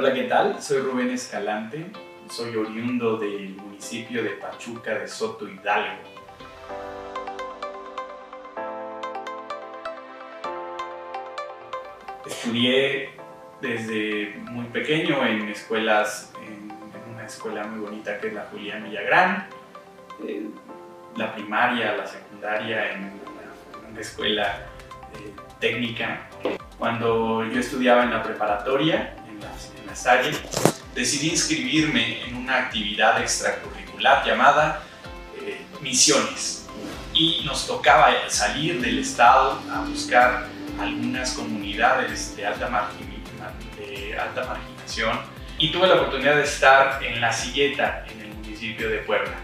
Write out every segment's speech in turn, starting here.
Hola, ¿qué tal? Soy Rubén Escalante, soy oriundo del municipio de Pachuca de Soto Hidalgo. Estudié desde muy pequeño en escuelas, en, una escuela muy bonita que es la Julián Villagrán, eh, la primaria, la secundaria en una, escuela eh, técnica. Cuando yo estudiaba en la preparatoria, en las, áreas, decidí inscribirme en una actividad extracurricular llamada eh, misiones. Y nos tocaba salir del estado a buscar algunas comunidades de alta, de alta marginación y tuve la oportunidad de estar en La Silleta, en el municipio de Puebla,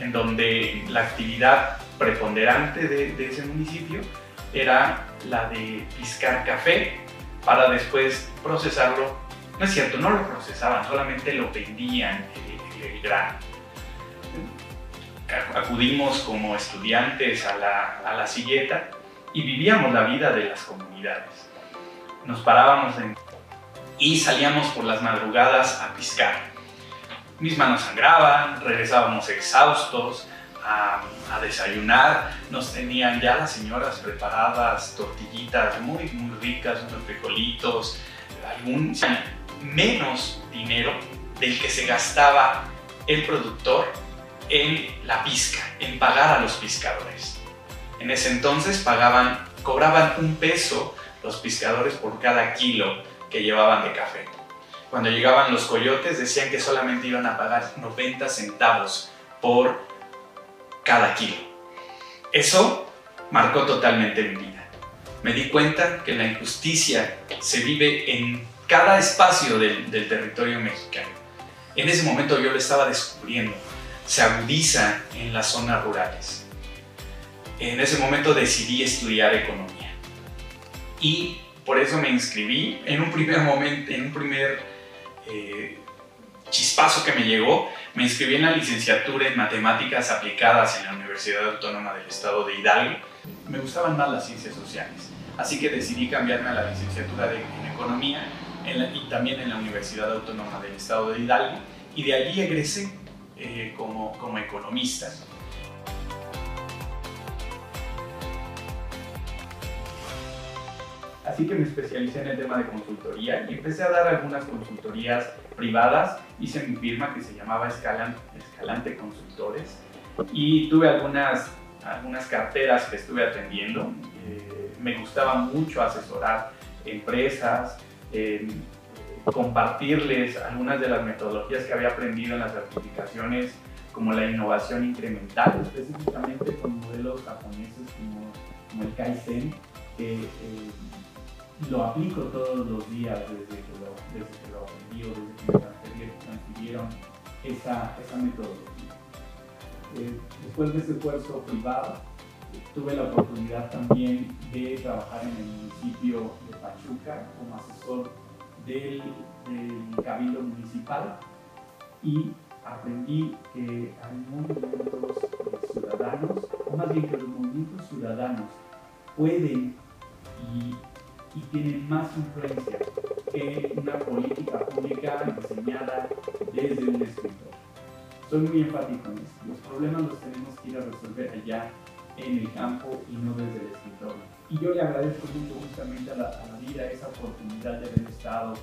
en donde la actividad preponderante de, ese municipio era la de piscar café para después procesarlo. No es cierto, no lo procesaban, solamente lo vendían el, el grano. Acudimos como estudiantes a la, a la silleta y vivíamos la vida de las comunidades. Nos parábamos y salíamos por las madrugadas a piscar. Mis manos sangraban, regresábamos exhaustos a, desayunar. Nos tenían ya las señoras preparadas tortillitas muy, muy ricas, unos frijolitos, algún menos dinero del que se gastaba el productor en la pizca, en pagar a los pescadores. En ese entonces pagaban, cobraban un peso los pescadores por cada kilo que llevaban de café. Cuando llegaban los coyotes decían que solamente iban a pagar 90 centavos por cada kilo. Eso marcó totalmente mi vida. Me di cuenta que la injusticia se vive en cada espacio del, territorio mexicano. En ese momento yo lo estaba descubriendo. Se agudiza en las zonas rurales en ese momento decidí estudiar economía. Y por eso me inscribí en un primer momento, en un primer eh, chispazo que me llegó, me inscribí en la licenciatura en matemáticas aplicadas en la Universidad Autónoma del Estado de Hidalgo. Me gustaban más las ciencias sociales, así que decidí cambiarme a la licenciatura en economía y también en la Universidad Autónoma del Estado de Hidalgo y de allí egresé eh, como, como economista. Así que me especialicé en el tema de consultoría y empecé a dar algunas consultorías privadas. Hice mi firma que se llamaba Escalante Consultores y tuve algunas, algunas carteras que estuve atendiendo. Eh, me gustaba mucho asesorar empresas, compartirles algunas de las metodologías que había aprendido en las certificaciones como la innovación incremental, específicamente con modelos japoneses como, como el Kaizen, que eh, lo aplico todos los días desde que lo, desde que lo aprendí o desde que me transfirieron esa, esa metodología. Eh, después de ese esfuerzo privado, tuve la oportunidad también de trabajar en el municipio de Pachuca como asesor del, Cabildo Municipal y aprendí que hay movimientos ciudadanos, o más bien que los movimientos ciudadanos pueden y y tienen más influencia que una política pública diseñada desde un escritor. Soy muy enfático en esto. Los problemas los tenemos que ir a resolver allá en el campo y no desde el escritorio. Y yo le agradezco mucho justamente a la, vida esa oportunidad de haber estado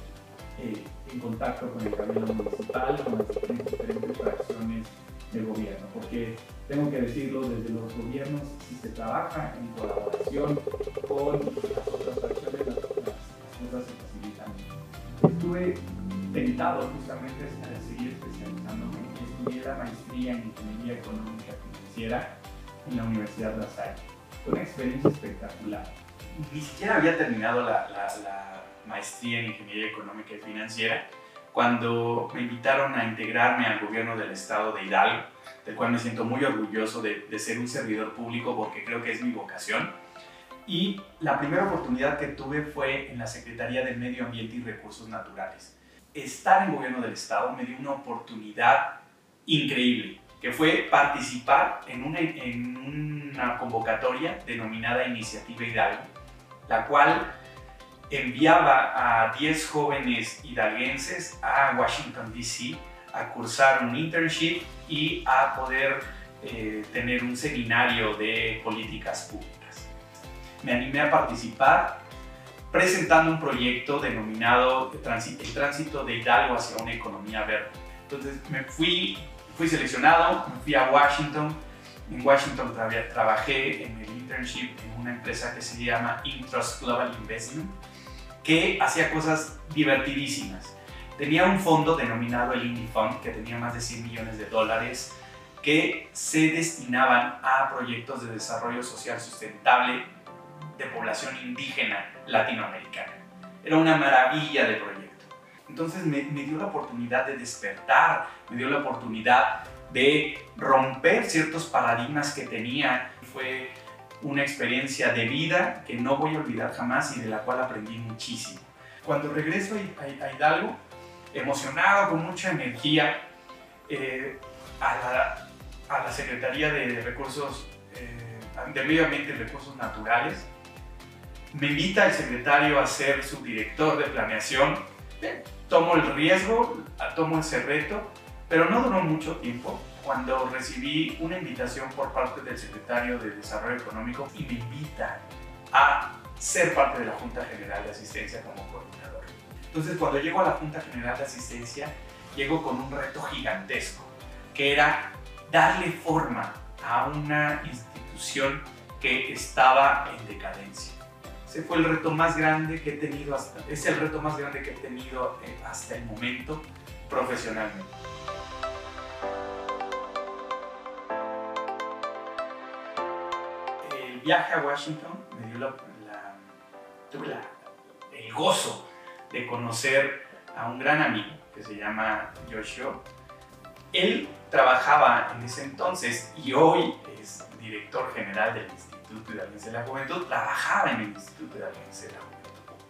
eh, en contacto con el Cabildo Municipal, con las diferentes fracciones del gobierno, porque tengo que decirlo, desde los gobiernos, si se trabaja en colaboración con las otras fracciones, las, cosas se facilitan. Estuve tentado justamente a. La maestría en Ingeniería Económica Financiera en la Universidad La Salle. Fue una experiencia espectacular. Ni siquiera había terminado la, la maestría en Ingeniería Económica y Financiera cuando me invitaron a integrarme al gobierno del estado de Hidalgo, del cual me siento muy orgulloso de, ser un servidor público porque creo que es mi vocación. Y la primera oportunidad que tuve fue en la Secretaría de Medio Ambiente y Recursos Naturales. Estar en gobierno del estado me dio una oportunidad increíble, que fue participar en una, en una convocatoria denominada Iniciativa Hidalgo, la cual enviaba a 10 jóvenes hidalguenses a Washington, D.C. a cursar un internship y a poder eh, tener un seminario de políticas públicas. Me animé a participar presentando un proyecto denominado El tránsito de Hidalgo hacia una economía verde. Entonces me fui, fui seleccionado, me fui a Washington. En Washington trabajé en el internship en una empresa que se llama Intrust Global Investment, que hacía cosas divertidísimas. Tenía un fondo denominado el Indie Fund, que tenía más de 100 millones de dólares, que se destinaban a proyectos de desarrollo social sustentable de población indígena latinoamericana. Era una maravilla de proyecto. Entonces me, dio la oportunidad de despertar, me dio la oportunidad de romper ciertos paradigmas que tenía. Fue una experiencia de vida que no voy a olvidar jamás y de la cual aprendí muchísimo. Cuando regreso a Hidalgo, emocionado, con mucha energía, eh, a, la, la, Secretaría de Recursos, eh, de Medio Ambiente y Recursos Naturales, me invita el secretario a ser su director de planeación. Tomo el riesgo, tomo ese reto, pero no duró mucho tiempo cuando recibí una invitación por parte del secretario de Desarrollo Económico y me invita a ser parte de la Junta General de Asistencia como coordinador. Entonces, cuando llego a la Junta General de Asistencia, llego con un reto gigantesco, que era darle forma a una institución que estaba en decadencia. Ese fue el reto más grande que he tenido hasta, es el reto más grande que he tenido eh, hasta el momento profesionalmente. El viaje a Washington me dio la, tuve el gozo de conocer a un gran amigo que se llama Joshua. Él trabajaba en ese entonces y hoy es director general del Instituto Instituto Alianza de la Juventud, trabajaba en el Instituto Alianza de la Juventud.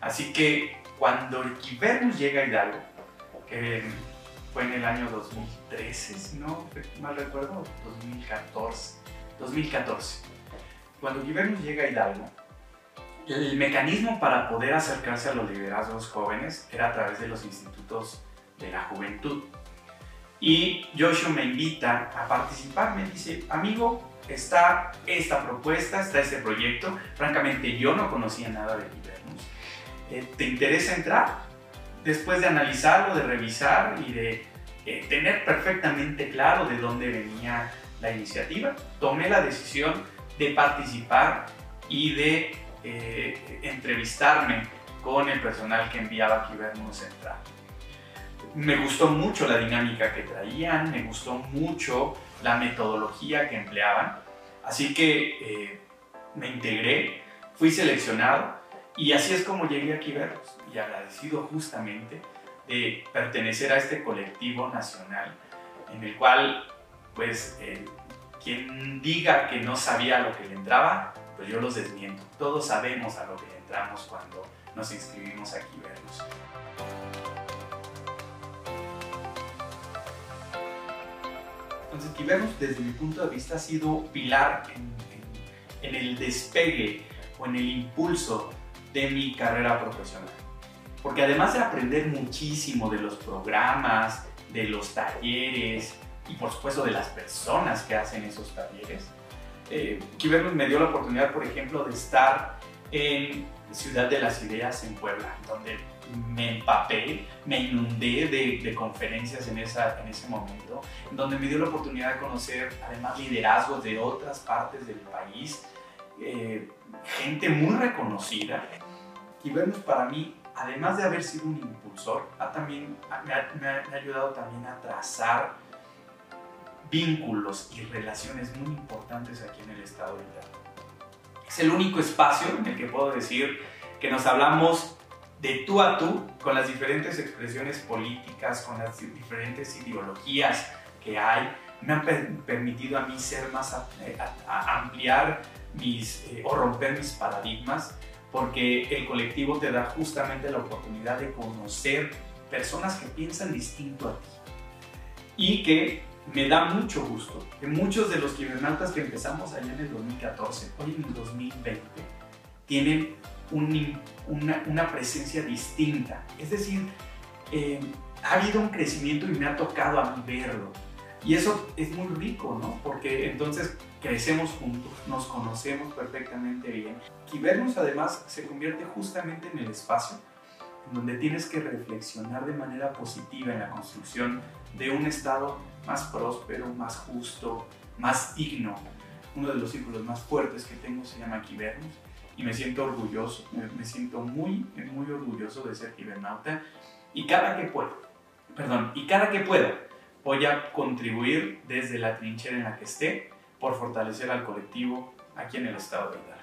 Así que cuando el Kibernus llega a Hidalgo, que fue en el año 2013, si no mal recuerdo, 2014, 2014. Cuando Kibernus llega a Hidalgo, el mecanismo para poder acercarse a los liderazgos jóvenes era a través de los institutos de la juventud. Y Joshua me invita a participar, me dice, amigo, está esta propuesta, está este proyecto. Francamente, yo no conocía nada de Libernus. Eh, ¿Te interesa entrar? Después de analizarlo, de revisar y de eh, tener perfectamente claro de dónde venía la iniciativa, tomé la decisión de participar y de eh, entrevistarme con el personal que enviaba a Kibernus Central. Me gustó mucho la dinámica que traían, me gustó mucho la metodología que empleaban. Así que eh, me integré, fui seleccionado y así es como llegué aquí a verlos y agradecido justamente de pertenecer a este colectivo nacional en el cual pues eh, quien diga que no sabía lo que le entraba, pues yo los desmiento. Todos sabemos a lo que entramos cuando nos inscribimos aquí verlos. Entonces, Kibernos, desde mi punto de vista, ha sido pilar en, en, el despegue o en el impulso de mi carrera profesional. Porque además de aprender muchísimo de los programas, de los talleres y por supuesto de las personas que hacen esos talleres, eh, me dio la oportunidad, por ejemplo, de estar en Ciudad de las Ideas en Puebla, donde me empapé, me inundé de, conferencias en, esa, en ese momento, donde me dio la oportunidad de conocer además liderazgos de otras partes del país, eh, gente muy reconocida. Y vernos para mí, además de haber sido un impulsor, ha también, me, ha, ayudado también a trazar vínculos y relaciones muy importantes aquí en el estado de Hidalgo. Es el único espacio en el que puedo decir que nos hablamos de tú a tú con las diferentes expresiones políticas, con las diferentes ideologías que hay, me han permitido a mí ser más, eh, a, ampliar mis, eh, o romper mis paradigmas, porque el colectivo te da justamente la oportunidad de conocer personas que piensan distinto a ti. Y que me da mucho gusto que muchos de los cibernautas que empezamos allá en el 2014, hoy en el 2020, tienen una, presencia distinta. Es decir, eh, ha habido un crecimiento y me ha tocado a mí verlo. Y eso es muy rico, ¿no? Porque entonces crecemos juntos, nos conocemos perfectamente bien. Y vernos además se convierte justamente en el espacio donde tienes que reflexionar de manera positiva en la construcción de un estado más próspero, más justo, más digno. Uno de los círculos más fuertes que tengo se llama Quibernos y me siento orgulloso, me, siento muy, muy orgulloso de ser kibernauta y cada que puedo, perdón, y cada que pueda voy a contribuir desde la trinchera en la que esté por fortalecer al colectivo aquí en el estado de Hidalgo.